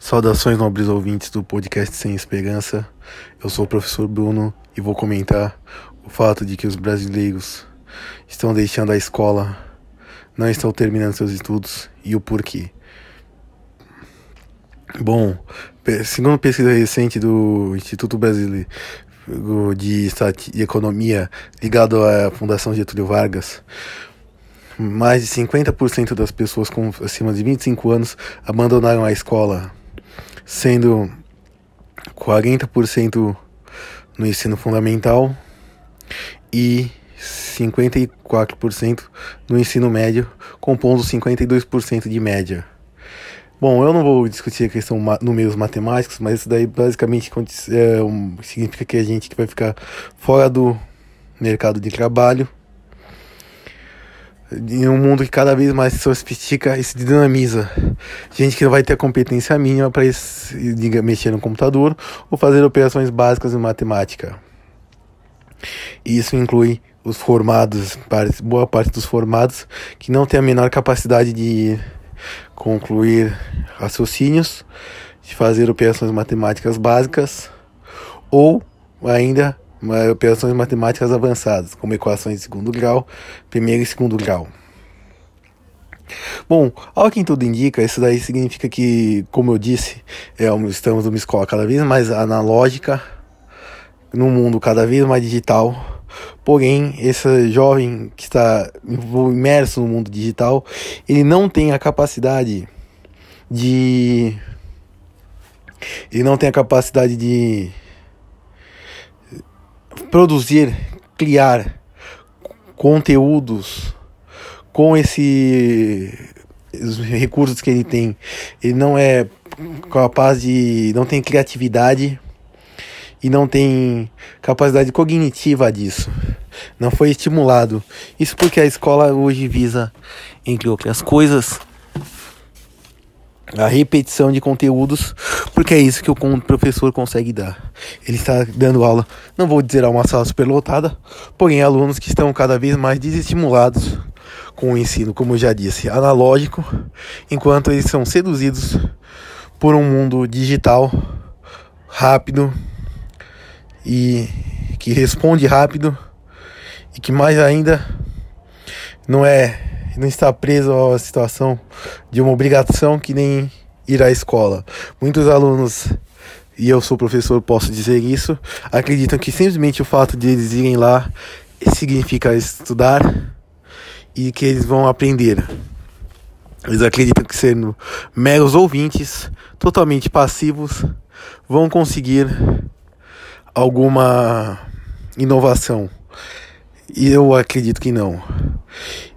Saudações nobres ouvintes do podcast Sem Esperança. Eu sou o professor Bruno e vou comentar o fato de que os brasileiros estão deixando a escola, não estão terminando seus estudos e o porquê. Bom, segundo pesquisa recente do Instituto Brasileiro de, Economia ligado à Fundação Getúlio Vargas, mais de 50% das pessoas com acima de 25 anos abandonaram a escola, sendo 40% no ensino fundamental e 54% no ensino médio, compondo 52% de média. Bom, eu não vou discutir a questão números matemáticos, mas isso daí basicamente é, um, significa que a gente vai ficar fora do mercado de trabalho em um mundo que cada vez mais se sofistica e se dinamiza. Gente que não vai ter a competência mínima para mexer no computador ou fazer operações básicas em matemática. Isso inclui os formados, boa parte dos formados, que não tem a menor capacidade de concluir raciocínios, de fazer operações matemáticas básicas ou ainda operações matemáticas avançadas, como equações de segundo grau, primeiro e segundo grau. Bom, ao que tudo indica, isso daí significa que, como eu disse, é, estamos numa escola cada vez mais analógica, num mundo cada vez mais digital. Porém, esse jovem que está imerso no mundo digital, ele não tem a capacidade de. Ele não tem a capacidade de produzir, criar conteúdos com esse os recursos que ele tem, ele não é capaz de não tem criatividade e não tem capacidade cognitiva disso. Não foi estimulado. Isso porque a escola hoje visa, entre outras coisas, a repetição de conteúdos, porque é isso que o professor consegue dar. Ele está dando aula, não vou dizer a uma sala superlotada, porém alunos que estão cada vez mais desestimulados com o ensino, como eu já disse, analógico, enquanto eles são seduzidos por um mundo digital, rápido e que responde rápido e que mais ainda não é não está preso à situação de uma obrigação que nem ir à escola. Muitos alunos, e eu sou professor, posso dizer isso, acreditam que simplesmente o fato de eles irem lá significa estudar e que eles vão aprender. Eles acreditam que sendo meros ouvintes, totalmente passivos, vão conseguir alguma inovação. E eu acredito que não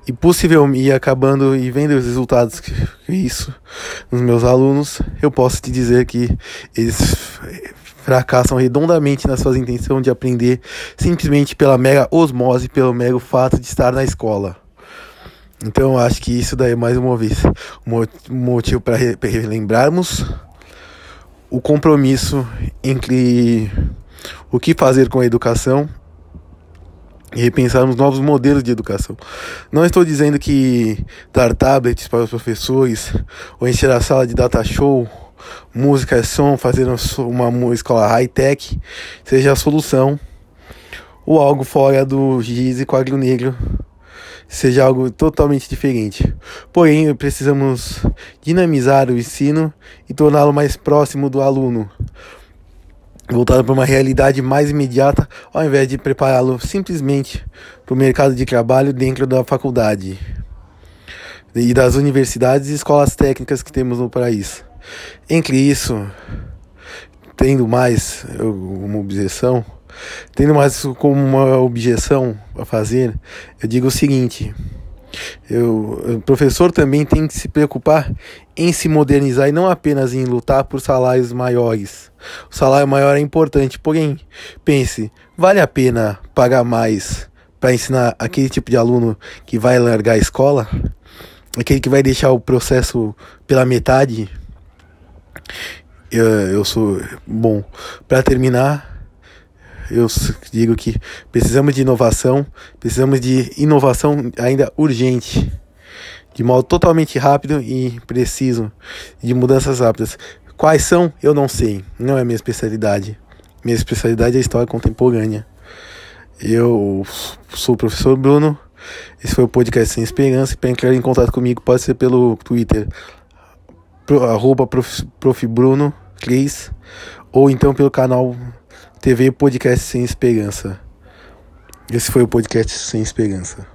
e possivelmente acabando e vendo os resultados que, que isso nos meus alunos, eu posso te dizer que eles fracassam redondamente na sua intenção de aprender simplesmente pela mera osmose, pelo mero fato de estar na escola. Então eu acho que isso daí é mais uma vez um motivo para relembrarmos o compromisso entre o que fazer com a educação e repensarmos novos modelos de educação. Não estou dizendo que dar tablets para os professores ou encher a sala de data show, música som, fazer uma escola high-tech seja a solução ou algo fora do giz e quadro negro seja algo totalmente diferente. Porém, precisamos dinamizar o ensino e torná-lo mais próximo do aluno, voltado para uma realidade mais imediata, ao invés de prepará-lo simplesmente para o mercado de trabalho dentro da faculdade e das universidades e escolas técnicas que temos no país. Entre isso, tendo mais uma objeção, tendo mais como uma objeção a fazer, eu digo o seguinte: eu, o professor também tem que se preocupar em se modernizar e não apenas em lutar por salários maiores. O salário maior é importante, porém, pense, vale a pena pagar mais para ensinar aquele tipo de aluno que vai largar a escola? Aquele que vai deixar o processo pela metade? Eu, eu sou. Bom, para terminar, eu digo que precisamos de inovação, precisamos de inovação ainda urgente, de modo totalmente rápido e preciso, de mudanças rápidas. Quais são? Eu não sei. Não é minha especialidade. Minha especialidade é história contemporânea. Eu sou o professor Bruno. Esse foi o podcast Sem Esperança. Para entrar em contato comigo pode ser pelo Twitter, pro, arroba prof, prof. Bruno 3, ou então pelo canal TV Podcast Sem Esperança. Esse foi o podcast Sem Esperança.